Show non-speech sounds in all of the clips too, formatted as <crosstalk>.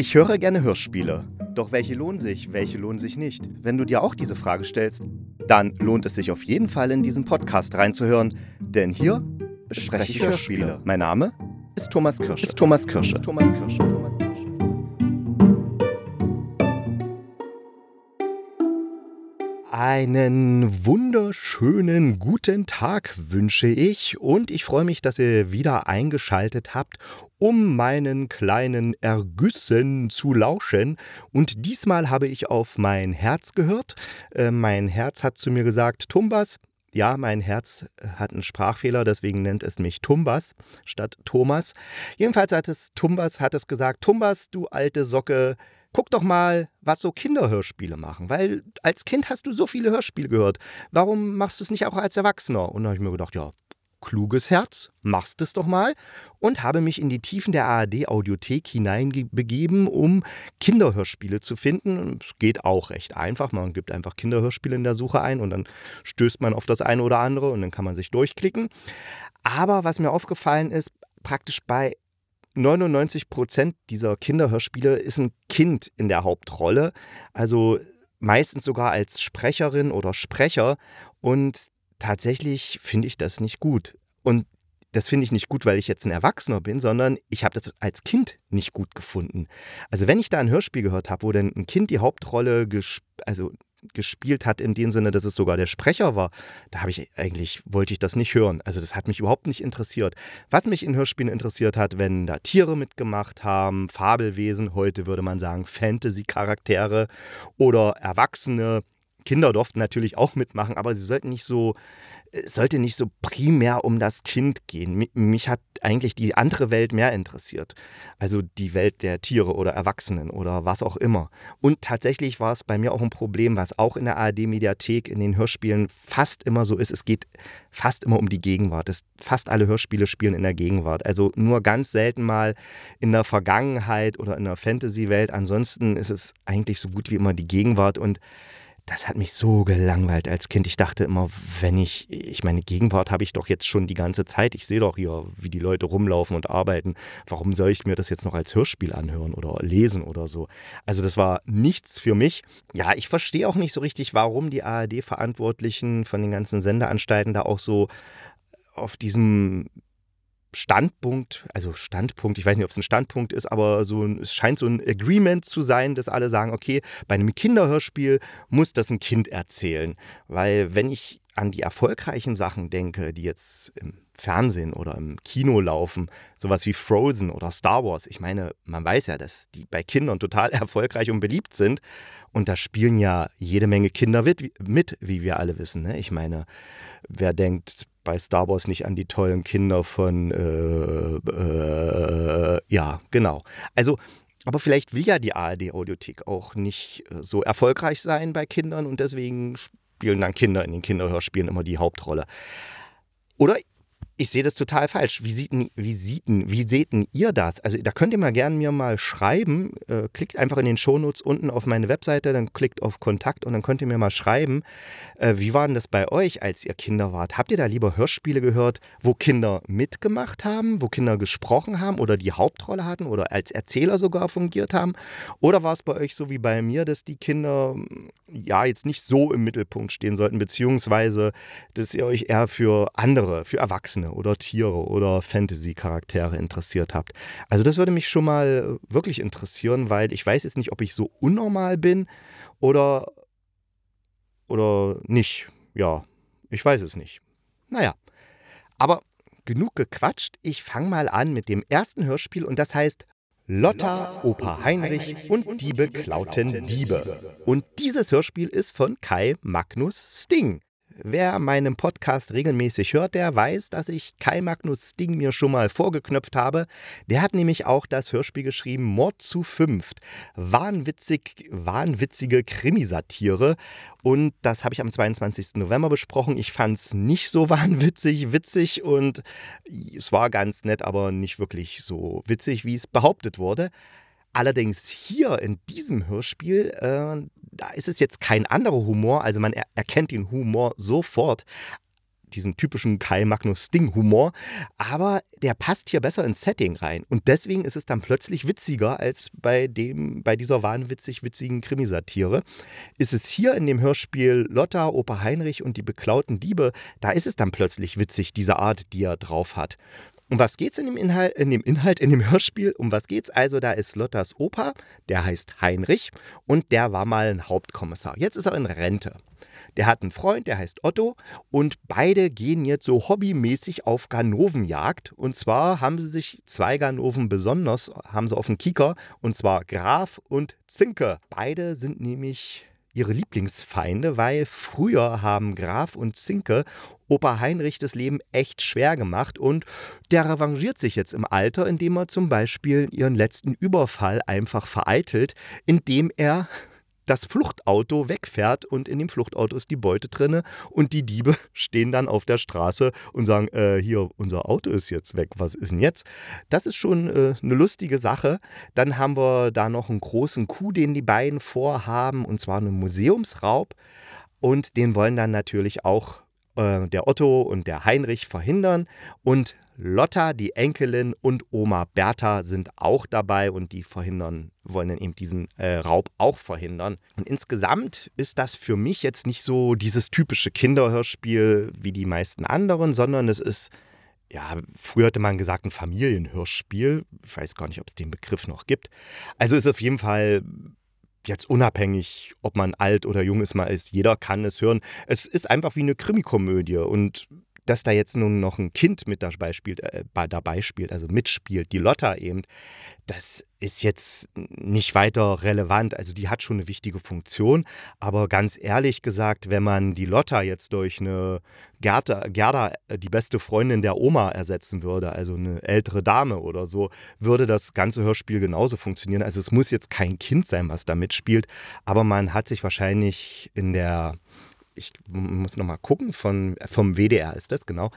Ich höre gerne Hörspiele. Doch welche lohnen sich, welche lohnen sich nicht? Wenn du dir auch diese Frage stellst, dann lohnt es sich auf jeden Fall in diesen Podcast reinzuhören, denn hier bespreche ich Hörspiele. Mein Name ist Thomas Kirsch. Ist Thomas Kirsch. Ist Thomas Kirsch. Einen wunderschönen guten Tag wünsche ich und ich freue mich, dass ihr wieder eingeschaltet habt, um meinen kleinen Ergüssen zu lauschen. Und diesmal habe ich auf mein Herz gehört. Äh, mein Herz hat zu mir gesagt, Tumbas, ja, mein Herz hat einen Sprachfehler, deswegen nennt es mich Tumbas statt Thomas. Jedenfalls hat es Tumbas hat es gesagt, Tumbas, du alte Socke, guck doch mal, was so Kinderhörspiele machen. Weil als Kind hast du so viele Hörspiele gehört. Warum machst du es nicht auch als Erwachsener? Und da habe ich mir gedacht, ja, kluges Herz, machst es doch mal. Und habe mich in die Tiefen der ARD-Audiothek hineinbegeben, um Kinderhörspiele zu finden. Es geht auch recht einfach. Man gibt einfach Kinderhörspiele in der Suche ein und dann stößt man auf das eine oder andere und dann kann man sich durchklicken. Aber was mir aufgefallen ist, praktisch bei 99 Prozent dieser Kinderhörspiele ist ein Kind in der Hauptrolle. Also meistens sogar als Sprecherin oder Sprecher. Und tatsächlich finde ich das nicht gut. Und das finde ich nicht gut, weil ich jetzt ein Erwachsener bin, sondern ich habe das als Kind nicht gut gefunden. Also wenn ich da ein Hörspiel gehört habe, wo dann ein Kind die Hauptrolle, also gespielt hat, in dem Sinne, dass es sogar der Sprecher war, da habe ich eigentlich, wollte ich das nicht hören. Also das hat mich überhaupt nicht interessiert. Was mich in Hörspielen interessiert hat, wenn da Tiere mitgemacht haben, Fabelwesen, heute würde man sagen Fantasy-Charaktere oder Erwachsene, Kinder durften natürlich auch mitmachen, aber sie sollten nicht so es sollte nicht so primär um das Kind gehen. Mich hat eigentlich die andere Welt mehr interessiert. Also die Welt der Tiere oder Erwachsenen oder was auch immer. Und tatsächlich war es bei mir auch ein Problem, was auch in der ARD-Mediathek in den Hörspielen fast immer so ist. Es geht fast immer um die Gegenwart. Es, fast alle Hörspiele spielen in der Gegenwart. Also nur ganz selten mal in der Vergangenheit oder in der Fantasy-Welt. Ansonsten ist es eigentlich so gut wie immer die Gegenwart und das hat mich so gelangweilt als Kind. Ich dachte immer, wenn ich, ich meine, Gegenwart habe ich doch jetzt schon die ganze Zeit. Ich sehe doch hier, wie die Leute rumlaufen und arbeiten. Warum soll ich mir das jetzt noch als Hörspiel anhören oder lesen oder so? Also das war nichts für mich. Ja, ich verstehe auch nicht so richtig, warum die ARD-Verantwortlichen von den ganzen Sendeanstalten da auch so auf diesem Standpunkt, also Standpunkt, ich weiß nicht, ob es ein Standpunkt ist, aber so es scheint so ein Agreement zu sein, dass alle sagen, okay, bei einem Kinderhörspiel muss das ein Kind erzählen. Weil wenn ich an die erfolgreichen Sachen denke, die jetzt im Fernsehen oder im Kino laufen, sowas wie Frozen oder Star Wars, ich meine, man weiß ja, dass die bei Kindern total <laughs> erfolgreich und beliebt sind. Und da spielen ja jede Menge Kinder mit, wie wir alle wissen. Ne? Ich meine, wer denkt bei Star Wars nicht an die tollen Kinder von, äh, äh, ja, genau. Also, aber vielleicht will ja die ARD-Audiothek auch nicht äh, so erfolgreich sein bei Kindern und deswegen spielen dann Kinder in den Kinderhörspielen immer die Hauptrolle. Oder ich sehe das total falsch. Wie sieht, wie, sieht, wie seht ihr das? Also da könnt ihr mal gerne mir mal schreiben. Äh, klickt einfach in den Shownotes unten auf meine Webseite, dann klickt auf Kontakt und dann könnt ihr mir mal schreiben, äh, wie war denn das bei euch, als ihr Kinder wart? Habt ihr da lieber Hörspiele gehört, wo Kinder mitgemacht haben, wo Kinder gesprochen haben oder die Hauptrolle hatten oder als Erzähler sogar fungiert haben? Oder war es bei euch so wie bei mir, dass die Kinder ja jetzt nicht so im Mittelpunkt stehen sollten, beziehungsweise dass ihr euch eher für andere, für Erwachsene oder Tiere oder Fantasy-Charaktere interessiert habt. Also das würde mich schon mal wirklich interessieren, weil ich weiß jetzt nicht, ob ich so unnormal bin oder, oder nicht. Ja, ich weiß es nicht. Naja, aber genug gequatscht. Ich fange mal an mit dem ersten Hörspiel und das heißt Lotta, Opa Heinrich und Diebe klauten Diebe. Und dieses Hörspiel ist von Kai Magnus Sting. Wer meinen Podcast regelmäßig hört, der weiß, dass ich Kai Magnus Ding mir schon mal vorgeknöpft habe. Der hat nämlich auch das Hörspiel geschrieben Mord zu fünft. Wahnwitzig, wahnwitzige Krimisatire. Und das habe ich am 22. November besprochen. Ich fand es nicht so <laughs> wahnwitzig, witzig und es war ganz nett, aber nicht wirklich so witzig, wie es behauptet wurde. Allerdings hier in diesem Hörspiel, äh, da ist es jetzt kein anderer Humor, also man er erkennt den Humor sofort. diesen typischen Kai Magnus Sting-Humor, aber der passt hier besser ins Setting rein. Und deswegen ist es dann plötzlich witziger als bei, dem, bei dieser wahnwitzig witzigen Krimisatire. Ist es hier in dem Hörspiel Lotta, Opa Heinrich und die beklauten Diebe, da ist es dann plötzlich witzig, diese Art, die er drauf hat. Um was geht's in dem Inhalt, in dem Inhalt, in dem Hörspiel? Um was geht's? Also, da ist Lottas Opa, der heißt Heinrich und der war mal ein Hauptkommissar. Jetzt ist er in Rente. Der hat einen Freund, der heißt Otto und beide gehen jetzt so hobbymäßig auf Ganovenjagd. Und zwar haben sie sich zwei Ganoven besonders, haben sie auf dem Kieker und zwar Graf und Zinke. Beide sind nämlich ihre Lieblingsfeinde, weil früher haben Graf und Zinke Opa Heinrich das Leben echt schwer gemacht und der revanchiert sich jetzt im Alter, indem er zum Beispiel ihren letzten Überfall einfach vereitelt, indem er das Fluchtauto wegfährt und in dem Fluchtauto ist die Beute drinne und die Diebe <laughs> stehen dann auf der Straße und sagen, äh, hier, unser Auto ist jetzt weg, was ist denn jetzt? Das ist schon äh, eine lustige Sache. Dann haben wir da noch einen großen Coup, den die beiden vorhaben und zwar einen Museumsraub und den wollen dann natürlich auch äh, der Otto und der Heinrich verhindern und Lotta, die Enkelin und Oma Bertha sind auch dabei und die verhindern, wollen dann eben diesen äh, Raub auch verhindern. Und insgesamt ist das für mich jetzt nicht so dieses typische Kinderhörspiel wie die meisten anderen, sondern es ist ja, früher hatte man gesagt, ein Familienhörspiel. Ich weiß gar nicht, ob es den Begriff noch gibt. Also ist auf jeden Fall jetzt unabhängig, ob man alt oder jung ist, mal ist, jeder kann es hören. Es ist einfach wie eine Krimikomödie und dass da jetzt nun noch ein Kind mit dabei spielt, äh, dabei spielt, also mitspielt, die Lotta eben, das ist jetzt nicht weiter relevant. Also die hat schon eine wichtige Funktion, aber ganz ehrlich gesagt, wenn man die Lotta jetzt durch eine Gerda, Gerda, äh, die beste Freundin der Oma ersetzen würde, also eine ältere Dame oder so, würde das ganze Hörspiel genauso funktionieren. Also es muss jetzt kein Kind sein, was da mitspielt, aber man hat sich wahrscheinlich in der ich muss nochmal gucken, von, vom WDR ist das, genau.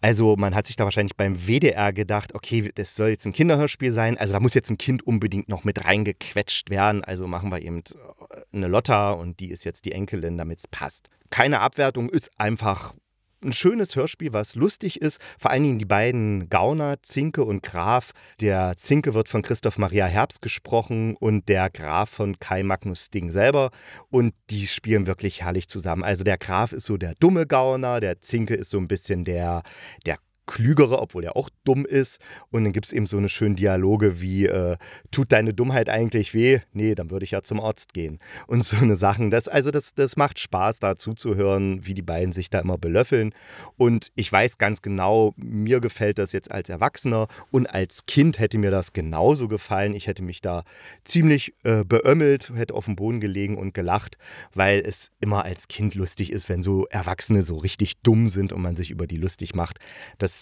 Also man hat sich da wahrscheinlich beim WDR gedacht, okay, das soll jetzt ein Kinderhörspiel sein, also da muss jetzt ein Kind unbedingt noch mit reingequetscht werden, also machen wir eben äh, eine Lotta und die ist jetzt die Enkelin, damit es passt. Keine Abwertung, ist einfach ein schönes Hörspiel, was lustig ist. Vor allen Dingen die beiden Gauner, Zinke und Graf. Der Zinke wird von Christoph Maria Herbst gesprochen und der Graf von Kai Magnus Ding selber. Und die spielen wirklich herrlich zusammen. Also der Graf ist so der dumme Gauner, der Zinke ist so ein bisschen der, der klügere, obwohl er auch dumm ist. Und dann gibt es eben so eine schöne Dialoge wie, äh, tut deine Dummheit eigentlich weh? Nee, dann würde ich ja zum Arzt gehen. Und so eine Sachen. Das, also das, das macht Spaß, da zuzuhören, wie die beiden sich da immer belöffeln. Und ich weiß ganz genau, mir gefällt das jetzt als Erwachsener und als Kind hätte mir das genauso gefallen. Ich hätte mich da ziemlich äh, beömmelt, hätte auf dem Boden gelegen und gelacht, weil es immer als Kind lustig ist, wenn so Erwachsene so richtig dumm sind und man sich über die lustig macht. Das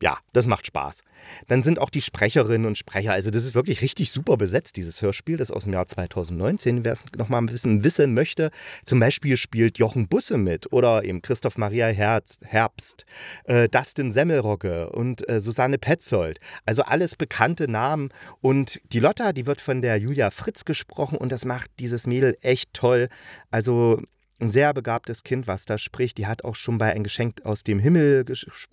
ja, das macht Spaß. Dann sind auch die Sprecherinnen und Sprecher, also das ist wirklich richtig super besetzt, dieses Hörspiel, das ist aus dem Jahr 2019, wer es noch mal ein bisschen wissen möchte. Zum Beispiel spielt Jochen Busse mit oder eben Christoph Maria Herz, Herbst, äh, Dustin Semmelrogge und äh, Susanne Petzold. Also alles bekannte Namen und die Lotta, die wird von der Julia Fritz gesprochen und das macht dieses Mädel echt toll. Also ein sehr begabtes Kind, was da spricht. Die hat auch schon bei Ein Geschenk aus dem Himmel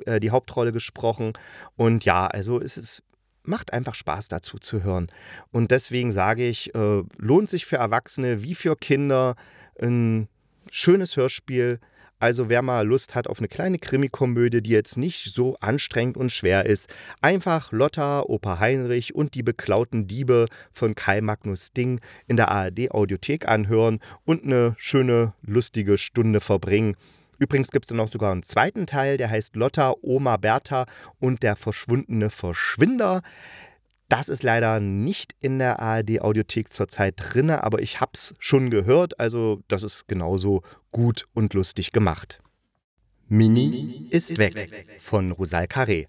äh, die Hauptrolle gesprochen. Und ja, also es ist, macht einfach Spaß dazu zu hören. Und deswegen sage ich, äh, lohnt sich für Erwachsene wie für Kinder ein schönes Hörspiel also wer mal Lust hat auf eine kleine Krimikomödie, die jetzt nicht so anstrengend und schwer ist, einfach Lotta, Opa Heinrich und die beklauten Diebe von Kai Magnus Ding in der ARD Audiothek anhören und eine schöne, lustige Stunde verbringen. Übrigens gibt es noch sogar einen zweiten Teil, der heißt Lotta, Oma Bertha und der verschwundene Verschwinder. Das ist leider nicht in der ARD Audiothek zurzeit drin, aber ich habe es schon gehört, also das ist genauso gut und lustig gemacht. Mini ist weg von Rosal Carré.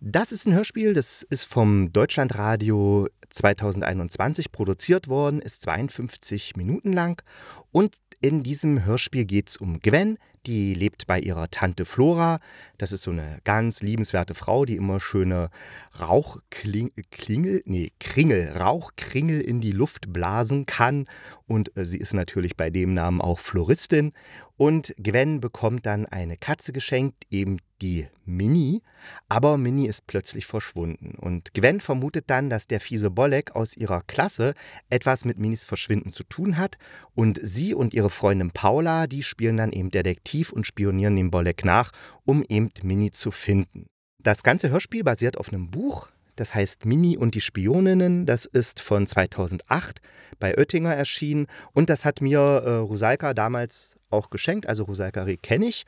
Das ist ein Hörspiel, das ist vom Deutschlandradio 2021 produziert worden, ist 52 Minuten lang und in diesem Hörspiel geht es um Gwen, die lebt bei ihrer Tante Flora. Das ist so eine ganz liebenswerte Frau, die immer schöne Rauchklingel, nee, Kringel, Rauchkringel in die Luft blasen kann. Und äh, sie ist natürlich bei dem Namen auch Floristin. Und Gwen bekommt dann eine Katze geschenkt, eben die Minnie. Aber Minnie ist plötzlich verschwunden. Und Gwen vermutet dann, dass der fiese Bolek aus ihrer Klasse etwas mit Minnies Verschwinden zu tun hat. Und sie und ihre Freundin Paula, die spielen dann eben Detektiv und spionieren dem Bolek nach, um eben Minnie zu finden. Das ganze Hörspiel basiert auf einem Buch, das heißt Mini und die Spioninnen. Das ist von 2008 bei Oettinger erschienen. Und das hat mir äh, Rusalka damals auch geschenkt. Also Rusalka Reh kenne ich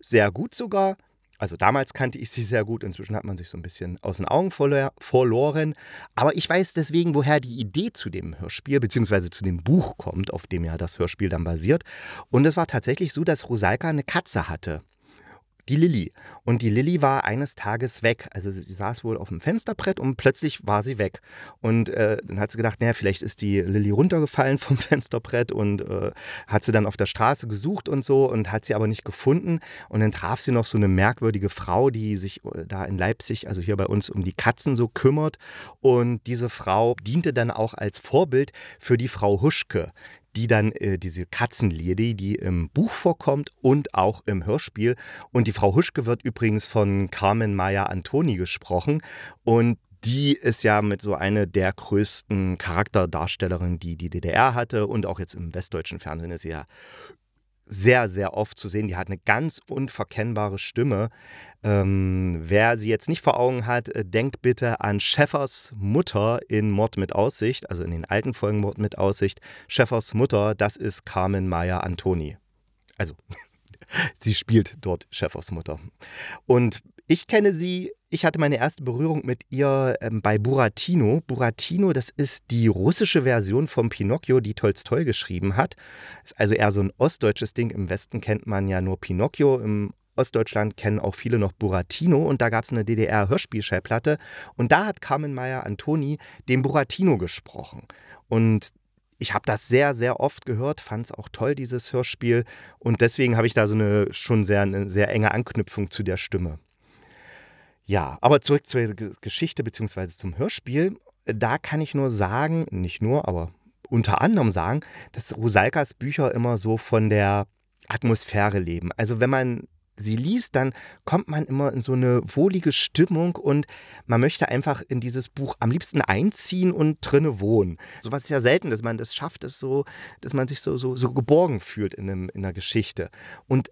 sehr gut sogar. Also damals kannte ich sie sehr gut, inzwischen hat man sich so ein bisschen aus den Augen verloren. Aber ich weiß deswegen, woher die Idee zu dem Hörspiel bzw. zu dem Buch kommt, auf dem ja das Hörspiel dann basiert. Und es war tatsächlich so, dass Rosalka eine Katze hatte die Lilly. Und die Lilly war eines Tages weg. Also sie saß wohl auf dem Fensterbrett und plötzlich war sie weg. Und äh, dann hat sie gedacht, naja, vielleicht ist die Lilly runtergefallen vom <laughs> Fensterbrett und äh, hat sie dann auf der Straße gesucht und so und hat sie aber nicht gefunden. Und dann traf sie noch so eine merkwürdige Frau, die sich äh, da in Leipzig, also hier bei uns, um die Katzen so kümmert. Und diese Frau diente dann auch als Vorbild für die Frau Huschke, die dann äh, diese Katzenliedi, die im Buch vorkommt und auch im Hörspiel. Und die Frau Huschke wird übrigens von Carmen Maya Antoni gesprochen. Und die ist ja mit so einer der größten Charakterdarstellerinnen, die die DDR hatte und auch jetzt im westdeutschen Fernsehen ist sie ja sehr, sehr oft zu sehen. Die hat eine ganz unverkennbare Stimme. Ähm, wer sie jetzt nicht vor Augen hat, äh, denkt bitte an Schäffers Mutter in Mord mit Aussicht, also in den alten Folgen Mord mit Aussicht. Schäffers Mutter, das ist Carmen Maya Antoni. Also, <laughs> <laughs> sie spielt dort Schäffers Mutter. Und ich kenne sie, ich hatte meine erste Berührung mit ihr ähm, bei Buratino. Buratino, das ist die russische Version von Pinocchio, die Tolstoi geschrieben hat. Ist also eher so ein ostdeutsches Ding. Im Westen kennt man ja nur Pinocchio, im Ostdeutschland kennen auch viele noch Buratino und da gab es eine DDR-Hörspielschallplatte und da hat Carmen Meyer Antoni den Buratino gesprochen. Und ich habe das sehr, sehr oft gehört, fand es auch toll, dieses Hörspiel. Und deswegen habe ich da so eine schon sehr, eine sehr enge Anknüpfung zu der Stimme. Ja, aber zurück zur Geschichte bzw. zum Hörspiel. Da kann ich nur sagen, nicht nur, aber unter anderem sagen, dass Rusalkas Bücher immer so von der Atmosphäre leben. Also wenn man sie liest, dann kommt man immer in so eine wohlige Stimmung und man möchte einfach in dieses Buch am liebsten einziehen und drinne wohnen. So was ist ja selten, dass man das schafft, ist so, dass man sich so, so, so geborgen fühlt in, einem, in einer Geschichte. Und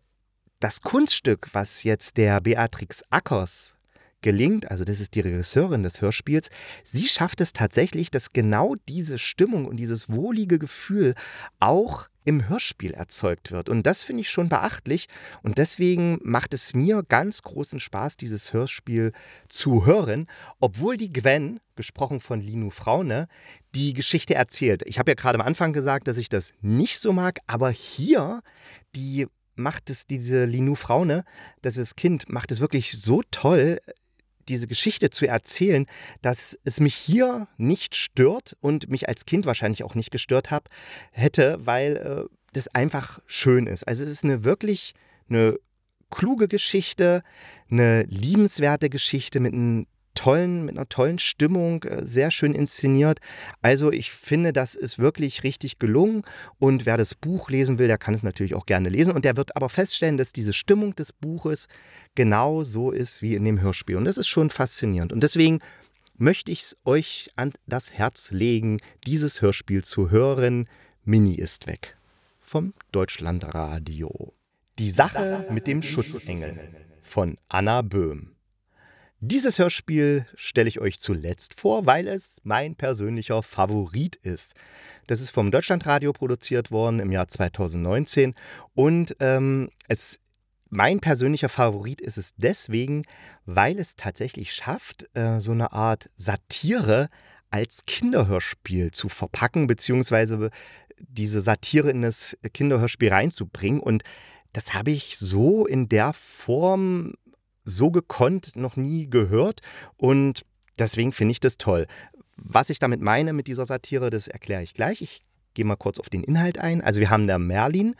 das Kunststück, was jetzt der Beatrix Ackers gelingt, also das ist die Regisseurin des Hörspiels, sie schafft es tatsächlich, dass genau diese Stimmung und dieses wohlige Gefühl auch im Hörspiel erzeugt wird. Und das finde ich schon beachtlich. Und deswegen macht es mir ganz großen Spaß, dieses Hörspiel zu hören, obwohl die Gwen, gesprochen von Linu Fraune, die Geschichte erzählt. Ich habe ja gerade am Anfang gesagt, dass ich das nicht so mag, aber hier die macht es diese Linu Fraune, das Kind, macht es wirklich so toll diese Geschichte zu erzählen, dass es mich hier nicht stört und mich als Kind wahrscheinlich auch nicht gestört hab, hätte, weil äh, das einfach schön ist. Also es ist eine wirklich eine kluge Geschichte, eine liebenswerte Geschichte mit einem tollen, mit einer tollen Stimmung, äh, sehr schön inszeniert. Also ich finde, das ist wirklich richtig gelungen. Und wer das Buch lesen will, der kann es natürlich auch gerne lesen. Und der wird aber feststellen, dass diese Stimmung des Buches genau so ist wie in dem Hörspiel. Und das ist schon faszinierend. Und deswegen möchte ich es euch an das Herz legen, dieses Hörspiel zu hören. Mini ist weg. Vom Deutschlandradio. Die Sache mit dem Schutzengel von Anna Böhm. Dieses Hörspiel stelle ich euch zuletzt vor, weil es mein persönlicher Favorit ist. Das ist vom Deutschlandradio produziert worden im Jahr 2019 und ähm, es mein persönlicher Favorit ist es deswegen, weil es tatsächlich schafft, äh, so eine Art Satire als Kinderhörspiel zu verpacken, beziehungsweise diese Satire in das Kinderhörspiel reinzubringen. Und das habe ich so in der Form so gekonnt noch nie gehört und deswegen finde ich das toll. was ich damit meine mit dieser Satire, das erkläre ich gleich. Ich gehe mal kurz auf den Inhalt ein. Also wir haben da Merlin,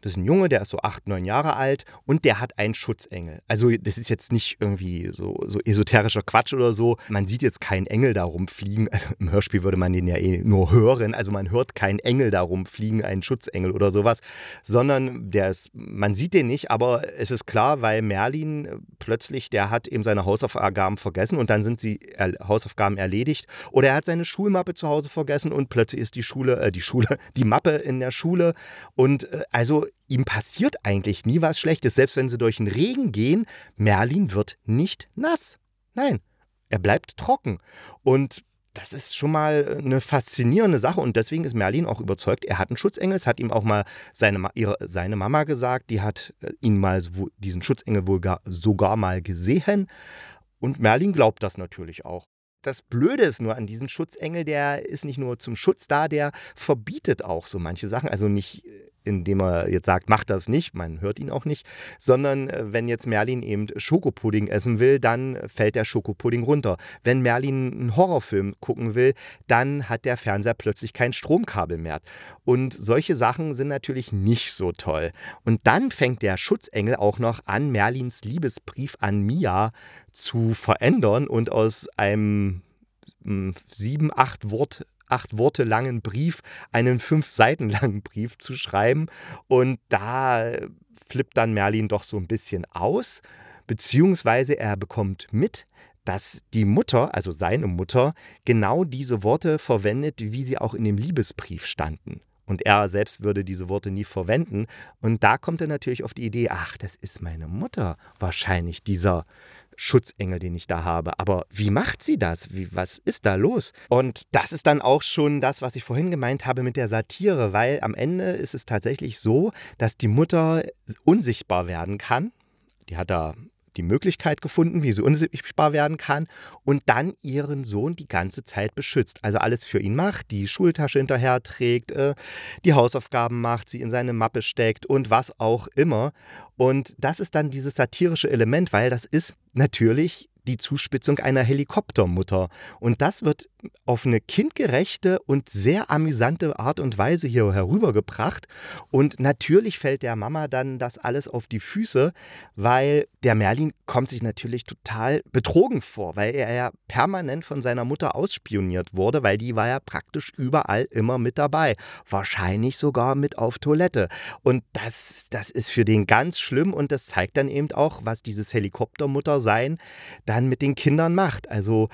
das ist ein Junge, der ist so acht, neun Jahre alt und der hat einen Schutzengel. Also das ist jetzt nicht irgendwie so, so esoterischer Quatsch oder so. Man sieht jetzt keinen Engel da rumfliegen. <laughs> Also im Hörspiel würde man den ja eh nur hören. Also man hört keinen Engel da rumfliegen, einen Schutzengel oder sowas, sondern der ist, man sieht den nicht, aber es ist klar, weil Merlin plötzlich, der hat eben seine Hausaufgaben vergessen und dann sind die Hausaufgaben erledigt. Oder er hat seine Schulmappe zu Hause vergessen und plötzlich ist die Schule, äh, die Schule, <laughs> die Mappe in der Schule. Und äh, also ihm passiert eigentlich nie was Schlechtes. Selbst wenn sie durch den Regen gehen, Merlin wird nicht nass. Nein, er bleibt trocken. Und das ist schon mal eine faszinierende Sache und deswegen ist Merlin auch überzeugt, er hat einen Schutzengel. Es hat ihm auch mal seine, ihre, seine Mama gesagt, die hat äh, ihn mal diesen Schutzengel wohl gar, sogar mal gesehen. Und Merlin glaubt das natürlich auch. Das Blöde ist nur an diesem Schutzengel, der ist nicht nur zum Schutz da, der verbietet auch so manche Sachen. Also nicht äh, indem er jetzt sagt, mach das nicht, man hört ihn auch nicht, sondern äh, wenn jetzt Merlin eben Schokopudding essen will, dann fällt der Schokopudding runter. Wenn Merlin einen Horrorfilm gucken will, dann hat der Fernseher plötzlich kein Stromkabel mehr. Und solche Sachen sind natürlich nicht so toll. Und dann fängt der Schutzengel auch noch an, Merlins Liebesbrief an Mia zu verändern und aus einem hm, sieben, acht Wort acht Worte langen Brief einen fünf Seiten <laughs> langen Brief zu schreiben. Und da flippt dann Merlin doch so ein bisschen aus, beziehungsweise er bekommt mit, dass die Mutter, also seine Mutter, genau diese Worte verwendet, wie sie auch in dem Liebesbrief standen. Und er selbst würde diese Worte nie verwenden. Und da kommt er natürlich auf die Idee, ach, das ist meine Mutter wahrscheinlich, dieser Schutzengel, den ich da habe. Aber wie macht sie das? Wie, was ist da los? Und das ist dann auch schon das, was ich vorhin gemeint habe mit der Satire, weil am Ende ist es tatsächlich so, dass die Mutter unsichtbar werden kann. Die hat da die Möglichkeit gefunden, wie sie unsichtbar werden kann und dann ihren Sohn die ganze Zeit beschützt. Also alles für ihn macht, die Schultasche hinterher trägt, äh, die Hausaufgaben macht, sie in seine Mappe steckt und was auch immer. Und das ist dann dieses satirische Element, weil das ist natürlich die Zuspitzung einer Helikoptermutter. Und das wird auf eine kindgerechte und sehr amüsante Art und Weise hier herübergebracht. Und natürlich fällt der Mama dann das alles auf die Füße, weil der Merlin kommt sich natürlich total betrogen vor, weil er ja permanent von seiner Mutter ausspioniert wurde, weil die war ja praktisch überall immer mit dabei. Wahrscheinlich sogar mit auf Toilette. Und das, das ist für den ganz schlimm und das zeigt dann eben auch, was dieses Helikoptermuttersein da dann mit den Kindern macht. Also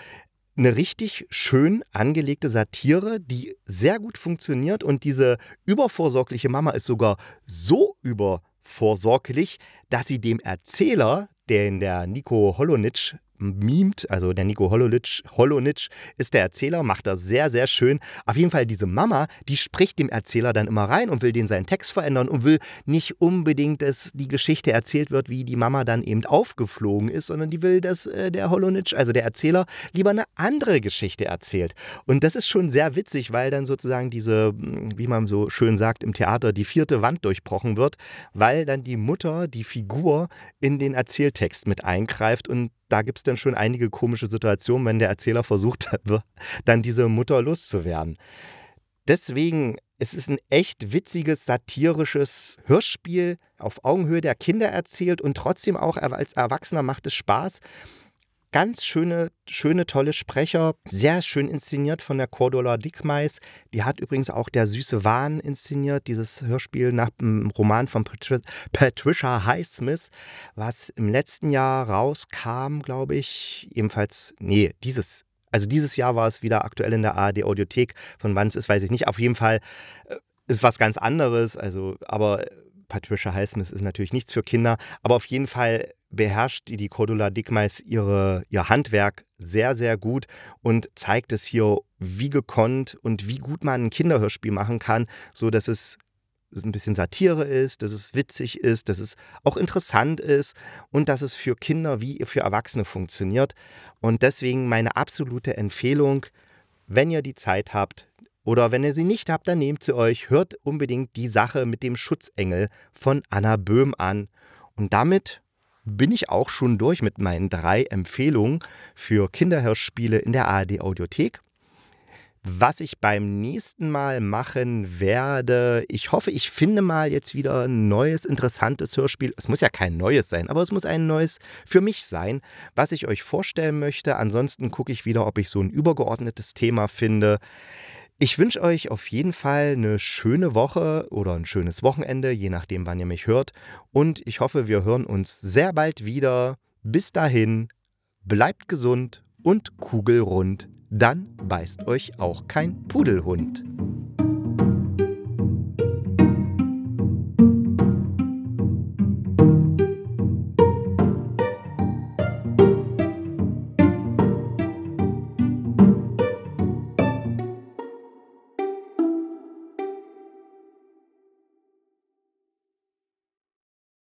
eine richtig schön angelegte Satire, die sehr gut funktioniert. Und diese übervorsorgliche Mama ist sogar so übervorsorglich, dass sie dem Erzähler, den der Nico Holonitsch mimt, also der Nico Holonitsch, Holonitsch ist der Erzähler, macht das sehr, sehr schön. Auf jeden Fall diese Mama, die spricht dem Erzähler dann immer rein und will den seinen Text verändern und will nicht unbedingt, dass die Geschichte erzählt wird, wie die Mama dann eben aufgeflogen ist, sondern die will, dass äh, der Holonitsch, also der Erzähler, lieber eine andere Geschichte erzählt. Und das ist schon sehr witzig, weil dann sozusagen diese, wie man so schön sagt im Theater, die vierte Wand durchbrochen wird, weil dann die Mutter, die Figur in den Erzähltext mit eingreift und da gibt es dann schon einige komische Situationen, wenn der Erzähler versucht, <laughs> dann diese Mutter loszuwerden. Deswegen, es ist ein echt witziges, satirisches Hörspiel auf Augenhöhe der Kinder erzählt und trotzdem auch als Erwachsener macht es Spaß. Ganz schöne, schöne, tolle Sprecher, sehr schön inszeniert von der Cordula Dickmeis. Die hat übrigens auch Der süße Wahn inszeniert, dieses Hörspiel nach dem Roman von Patri Patricia Highsmith, was im letzten Jahr rauskam, glaube ich. Ebenfalls, nee, dieses also dieses Jahr war es wieder aktuell in der ARD Audiothek. Von wann es ist, weiß ich nicht. Auf jeden Fall äh, ist was ganz anderes. Also, aber Patricia Highsmith ist natürlich nichts für Kinder. Aber auf jeden Fall beherrscht die Cordula Dickmeis ihre, ihr Handwerk sehr, sehr gut und zeigt es hier wie gekonnt und wie gut man ein Kinderhörspiel machen kann, so dass es ein bisschen Satire ist, dass es witzig ist, dass es auch interessant ist und dass es für Kinder wie für Erwachsene funktioniert. Und deswegen meine absolute Empfehlung, wenn ihr die Zeit habt oder wenn ihr sie nicht habt, dann nehmt sie euch, hört unbedingt die Sache mit dem Schutzengel von Anna Böhm an. Und damit bin ich auch schon durch mit meinen drei Empfehlungen für Kinderhörspiele in der ARD Audiothek. was ich beim nächsten Mal machen werde. Ich hoffe, ich finde mal jetzt wieder ein neues, interessantes Hörspiel. Es muss ja kein neues sein, aber es muss ein neues für mich sein, was ich euch vorstellen möchte. Ansonsten gucke ich wieder, ob ich so ein übergeordnetes Thema finde. Ich wünsche euch auf jeden Fall eine schöne Woche oder ein schönes Wochenende, je nachdem, wann ihr mich hört. Und ich hoffe, wir hören uns sehr bald wieder. Bis dahin, bleibt gesund und kugelrund dann beißt euch auch kein Pudelhund.